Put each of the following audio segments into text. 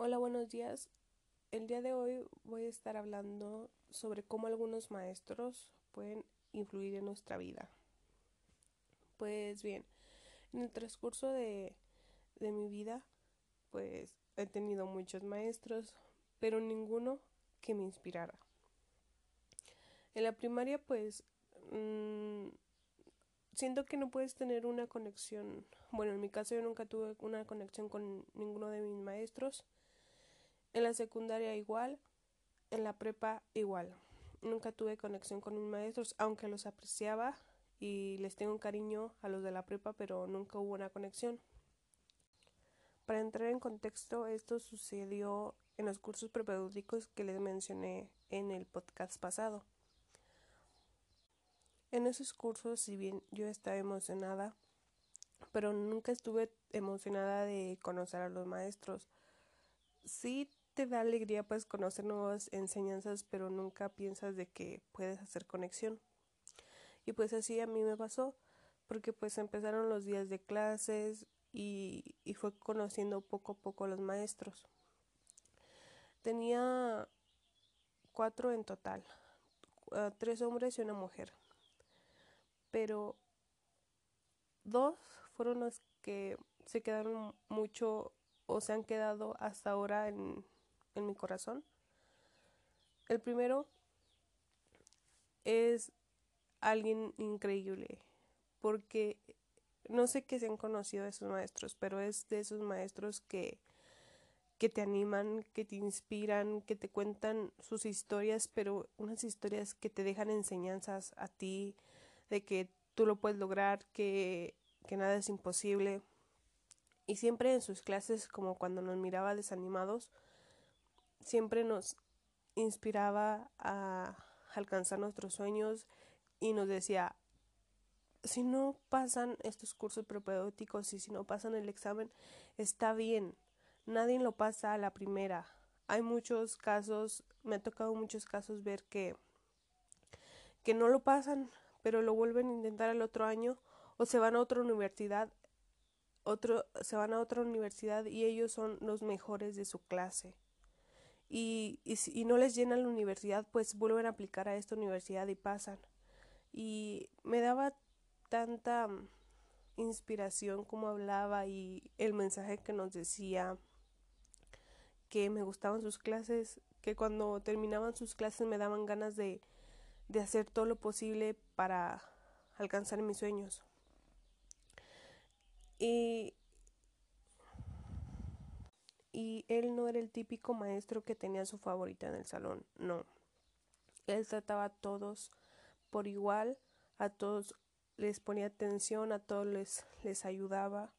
Hola, buenos días. El día de hoy voy a estar hablando sobre cómo algunos maestros pueden influir en nuestra vida. Pues bien, en el transcurso de, de mi vida, pues he tenido muchos maestros, pero ninguno que me inspirara. En la primaria, pues, mmm, siento que no puedes tener una conexión. Bueno, en mi caso yo nunca tuve una conexión con ninguno de mis maestros en la secundaria igual, en la prepa igual. Nunca tuve conexión con mis maestros, aunque los apreciaba y les tengo un cariño a los de la prepa, pero nunca hubo una conexión. Para entrar en contexto, esto sucedió en los cursos prepedúdicos que les mencioné en el podcast pasado. En esos cursos, si bien yo estaba emocionada, pero nunca estuve emocionada de conocer a los maestros. Sí te da alegría pues conocer nuevas enseñanzas, pero nunca piensas de que puedes hacer conexión. Y pues así a mí me pasó, porque pues empezaron los días de clases y, y fue conociendo poco a poco los maestros. Tenía cuatro en total, tres hombres y una mujer. Pero dos fueron los que se quedaron mucho o se han quedado hasta ahora en, en mi corazón. El primero es alguien increíble, porque no sé qué se han conocido de esos maestros, pero es de esos maestros que, que te animan, que te inspiran, que te cuentan sus historias, pero unas historias que te dejan enseñanzas a ti, de que tú lo puedes lograr, que, que nada es imposible. Y siempre en sus clases, como cuando nos miraba desanimados, siempre nos inspiraba a alcanzar nuestros sueños y nos decía, si no pasan estos cursos propedéuticos y si no pasan el examen, está bien, nadie lo pasa a la primera. Hay muchos casos, me ha tocado muchos casos ver que, que no lo pasan, pero lo vuelven a intentar el otro año o se van a otra universidad, otro, se van a otra universidad y ellos son los mejores de su clase y, y, no les llena la universidad, pues vuelven a aplicar a esta universidad y pasan. Y me daba tanta mm, inspiración como hablaba y el mensaje que nos decía que me gustaban sus clases, que cuando terminaban sus clases me daban ganas de, de hacer todo lo posible para alcanzar mis sueños. Y y él no era el típico maestro que tenía su favorita en el salón, no. Él trataba a todos por igual, a todos les ponía atención, a todos les, les ayudaba.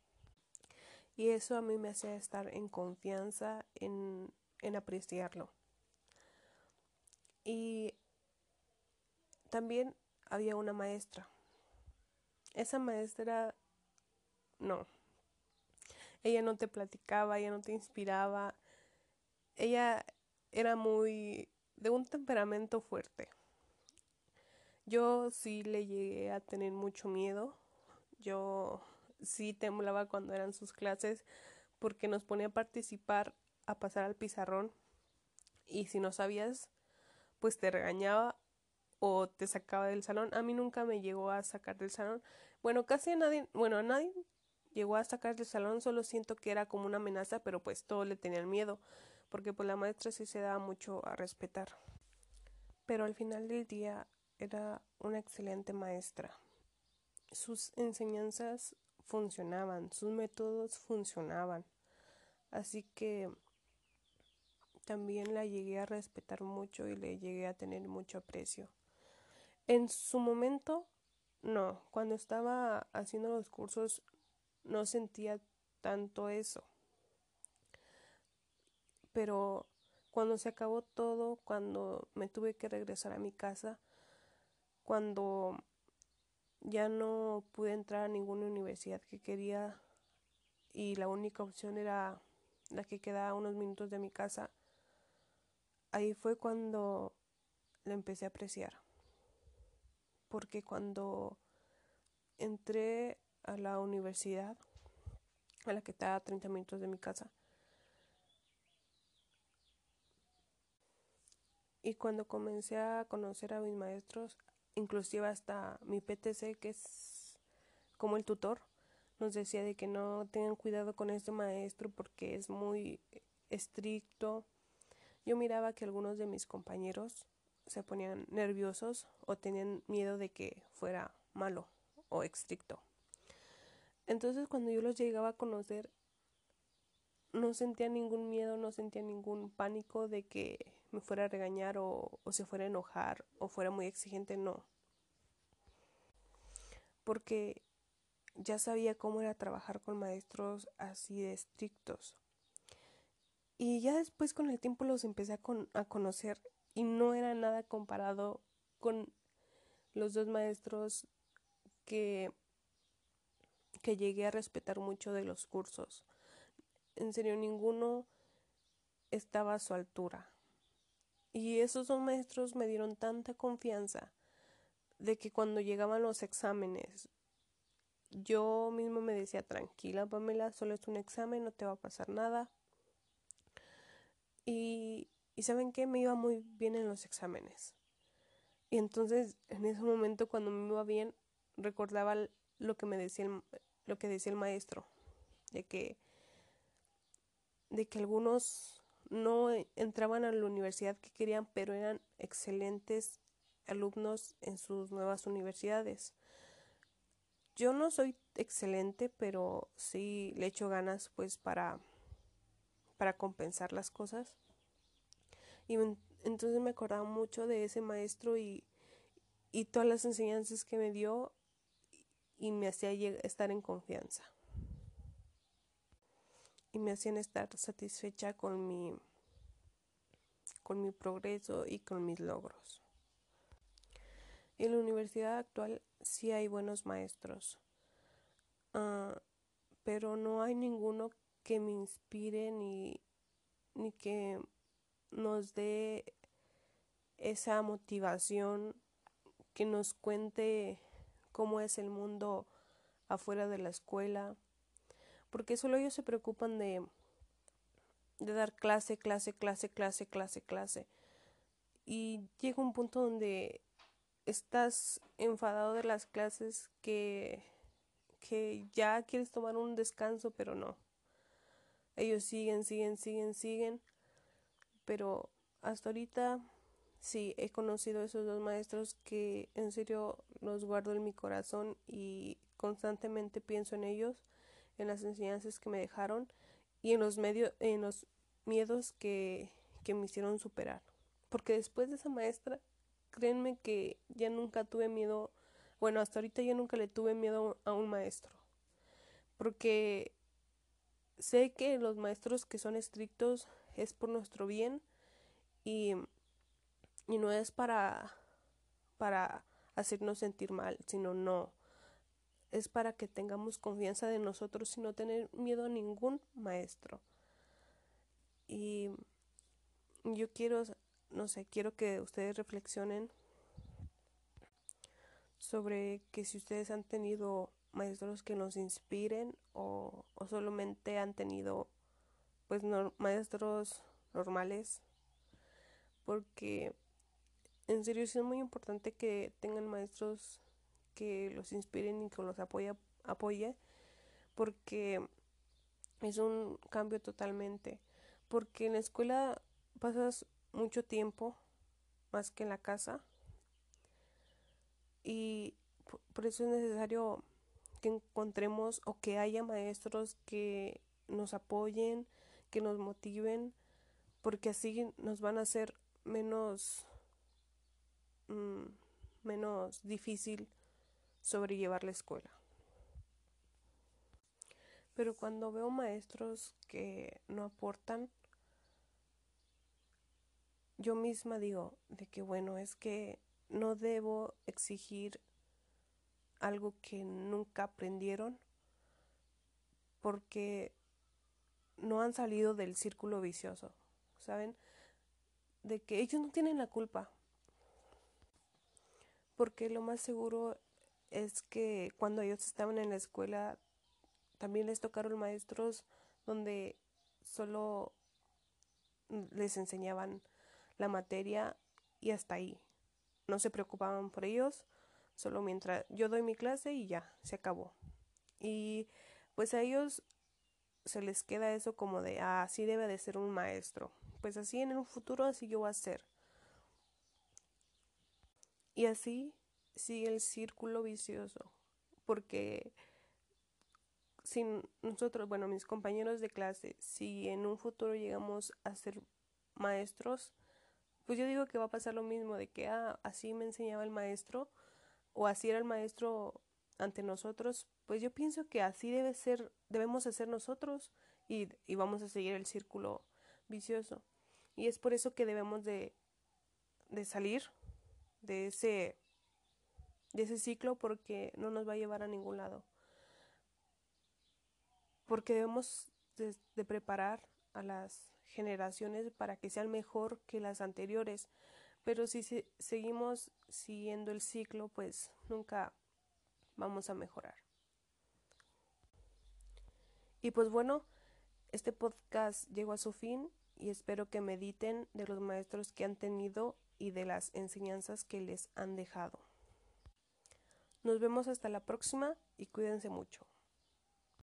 Y eso a mí me hacía estar en confianza, en, en apreciarlo. Y también había una maestra. Esa maestra, no, ella no te platicaba, ella no te inspiraba, ella era muy de un temperamento fuerte. Yo sí le llegué a tener mucho miedo, yo sí temblaba cuando eran sus clases porque nos ponía a participar, a pasar al pizarrón y si no sabías, pues te regañaba o te sacaba del salón. A mí nunca me llegó a sacar del salón. Bueno, casi a nadie, bueno, a nadie llegó a sacar del salón, solo siento que era como una amenaza, pero pues todos le tenían miedo, porque pues la maestra sí se daba mucho a respetar. Pero al final del día era una excelente maestra. Sus enseñanzas funcionaban, sus métodos funcionaban. Así que también la llegué a respetar mucho y le llegué a tener mucho aprecio. En su momento, no, cuando estaba haciendo los cursos no sentía tanto eso. Pero cuando se acabó todo, cuando me tuve que regresar a mi casa, cuando ya no pude entrar a ninguna universidad que quería y la única opción era la que quedaba unos minutos de mi casa, ahí fue cuando la empecé a apreciar. Porque cuando entré a la universidad, a la que está a 30 minutos de mi casa, Y cuando comencé a conocer a mis maestros, inclusive hasta mi PTC, que es como el tutor, nos decía de que no tengan cuidado con este maestro porque es muy estricto. Yo miraba que algunos de mis compañeros se ponían nerviosos o tenían miedo de que fuera malo o estricto. Entonces cuando yo los llegaba a conocer, no sentía ningún miedo, no sentía ningún pánico de que me fuera a regañar o, se fuera a enojar o fuera muy exigente, no. Porque ya sabía cómo era trabajar con maestros así de estrictos. Y ya después con el tiempo los empecé a conocer y no era nada comparado con los dos maestros que, que llegué a respetar mucho de los cursos. En serio, ninguno estaba a su altura. Y esos dos maestros me dieron tanta confianza de que cuando llegaban los exámenes, yo mismo me decía, tranquila Pamela, solo es un examen, no te va a pasar nada. Y, y saben qué, me iba muy bien en los exámenes. Y entonces, en ese momento, cuando me iba bien, recordaba lo que me decía el, lo que decía el maestro, de que, de que algunos no entraban a la universidad que querían, pero eran excelentes alumnos en sus nuevas universidades. Yo no soy excelente, pero sí le echo ganas pues para para compensar las cosas. Y entonces me acordaba mucho de ese maestro y, y todas las enseñanzas que me dio y me hacía estar en confianza. Y me hacían estar satisfecha con mi con mi progreso y con mis logros. En la universidad actual sí hay buenos maestros, uh, pero no hay ninguno que me inspire ni, ni que nos dé esa motivación que nos cuente cómo es el mundo afuera de la escuela, porque solo ellos se preocupan de, de dar clase, clase, clase, clase, clase, clase. Y llega un punto donde estás enfadado de las clases que, que ya quieres tomar un descanso, pero no. Ellos siguen, siguen, siguen, siguen. Pero hasta ahorita sí he conocido esos dos maestros que en serio los guardo en mi corazón y constantemente pienso en ellos, en las enseñanzas que me dejaron y en los medios, en los miedos que, que me hicieron superar. Porque después de esa maestra créanme que ya nunca tuve miedo, bueno, hasta ahorita ya nunca le tuve miedo a un maestro, porque sé que los maestros que son estrictos es por nuestro bien y, y no es para, para hacernos sentir mal, sino no. Es para que tengamos confianza de nosotros y no tener miedo a ningún maestro. Y yo quiero no sé, quiero que ustedes reflexionen sobre que si ustedes han tenido maestros que nos inspiren o, o solamente han tenido pues maestros normales porque en serio es muy importante que tengan maestros que los inspiren y que los apoye, apoye porque es un cambio totalmente. Porque en la escuela pasas mucho tiempo más que en la casa y por eso es necesario que encontremos o que haya maestros que nos apoyen, que nos motiven, porque así nos van a hacer menos mm, menos difícil sobrellevar la escuela. Pero cuando veo maestros que no aportan, yo misma digo de que bueno, es que no debo exigir algo que nunca aprendieron porque no han salido del círculo vicioso, ¿saben? De que ellos no tienen la culpa. Porque lo más seguro es que cuando ellos estaban en la escuela también les tocaron maestros donde solo les enseñaban la materia y hasta ahí. No se preocupaban por ellos, solo mientras yo doy mi clase y ya, se acabó. Y pues a ellos se les queda eso como de, ah, así debe de ser un maestro. Pues así en un futuro así yo voy a ser. Y así sigue el círculo vicioso, porque si nosotros, bueno, mis compañeros de clase, si en un futuro llegamos a ser maestros, pues yo digo que va a pasar lo mismo, de que ah, así me enseñaba el maestro, o así era el maestro ante nosotros, pues yo pienso que así debe ser, debemos hacer nosotros y, y vamos a seguir el círculo vicioso. Y es por eso que debemos de, de salir de ese, de ese ciclo porque no nos va a llevar a ningún lado. Porque debemos de, preparar a las generaciones para que sean mejor que las anteriores. Pero si se, seguimos siguiendo el ciclo, pues nunca vamos a mejorar. Y pues bueno, este podcast llegó a su fin y espero que mediten de los maestros que han tenido y de las enseñanzas que les han dejado. Nos vemos hasta la próxima y cuídense mucho.